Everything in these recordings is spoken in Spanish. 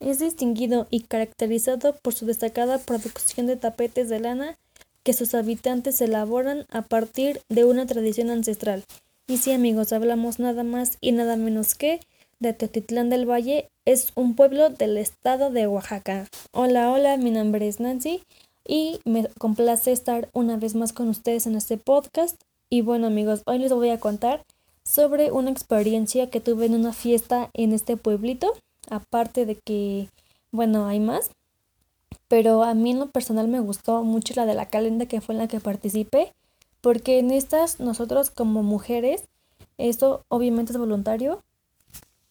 Es distinguido y caracterizado por su destacada producción de tapetes de lana que sus habitantes elaboran a partir de una tradición ancestral. Y sí amigos, hablamos nada más y nada menos que de Teotitlán del Valle, es un pueblo del estado de Oaxaca. Hola, hola, mi nombre es Nancy y me complace estar una vez más con ustedes en este podcast. Y bueno amigos, hoy les voy a contar sobre una experiencia que tuve en una fiesta en este pueblito, aparte de que, bueno, hay más. Pero a mí en lo personal me gustó mucho la de la calenda que fue en la que participé, porque en estas nosotros como mujeres, eso obviamente es voluntario,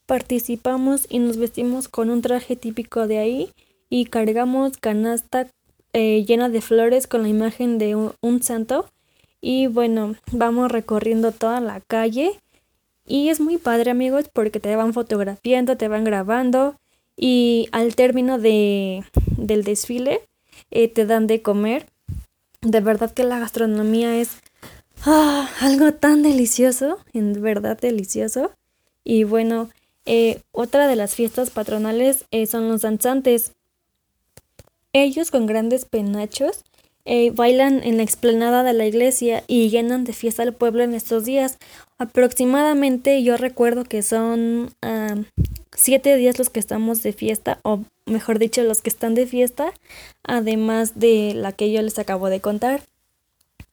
participamos y nos vestimos con un traje típico de ahí y cargamos canasta eh, llena de flores con la imagen de un, santo y bueno, vamos recorriendo toda la calle y es muy padre amigos porque te van fotografiando, te van grabando y al término de, del desfile eh, te dan de comer. De verdad que la gastronomía es ah, algo tan delicioso, en verdad delicioso. Y bueno, eh, otra de las fiestas patronales eh, son los danzantes. Ellos con grandes penachos bailan en la explanada de la iglesia y llenan de fiesta al pueblo en estos días. Aproximadamente yo recuerdo que son ah, siete días los que estamos de fiesta, o mejor dicho, los que están de fiesta, además de la que yo les acabo de contar.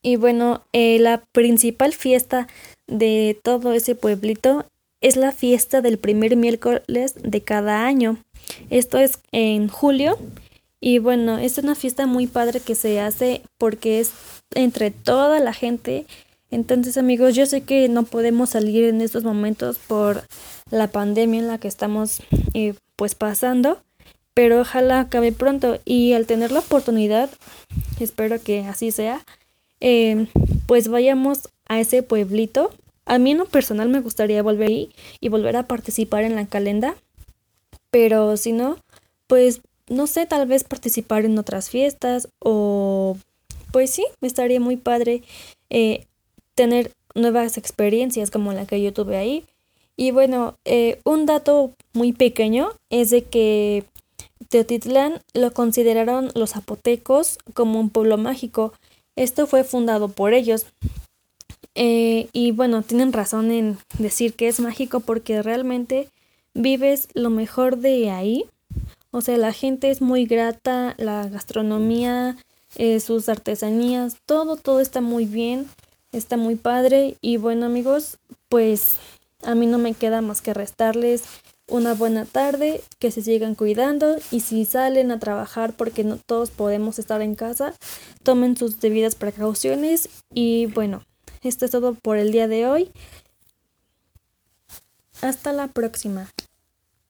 Y bueno, la principal fiesta de todo ese pueblito es la fiesta del primer miércoles de cada año. Esto es en julio y bueno, es una fiesta muy padre que se hace porque es entre toda la gente. Entonces amigos, yo sé que no podemos salir en estos momentos por la pandemia en la que estamos eh, pues pasando, pero ojalá acabe pronto. Y al tener la oportunidad, espero que así sea, eh, pues vayamos a ese pueblito. A mí en lo personal me gustaría volver ahí y volver a participar en la calenda, pero si no, pues no sé, tal vez participar en otras fiestas o pues sí, me estaría muy padre eh, tener nuevas experiencias como la que yo tuve ahí. Y bueno, eh, un dato muy pequeño es de que Teotitlán lo consideraron los zapotecos como un pueblo mágico. Esto fue fundado por ellos. Eh, y bueno, tienen razón en decir que es mágico porque realmente vives lo mejor de ahí. O sea, la gente es muy grata, la gastronomía, eh, sus artesanías, todo, todo está muy bien, está muy padre. Y bueno amigos, pues a mí no me queda más que restarles una buena tarde, que se sigan cuidando y si salen a trabajar porque no todos podemos estar en casa, tomen sus debidas precauciones y bueno, esto es todo por el día de hoy. Hasta la próxima.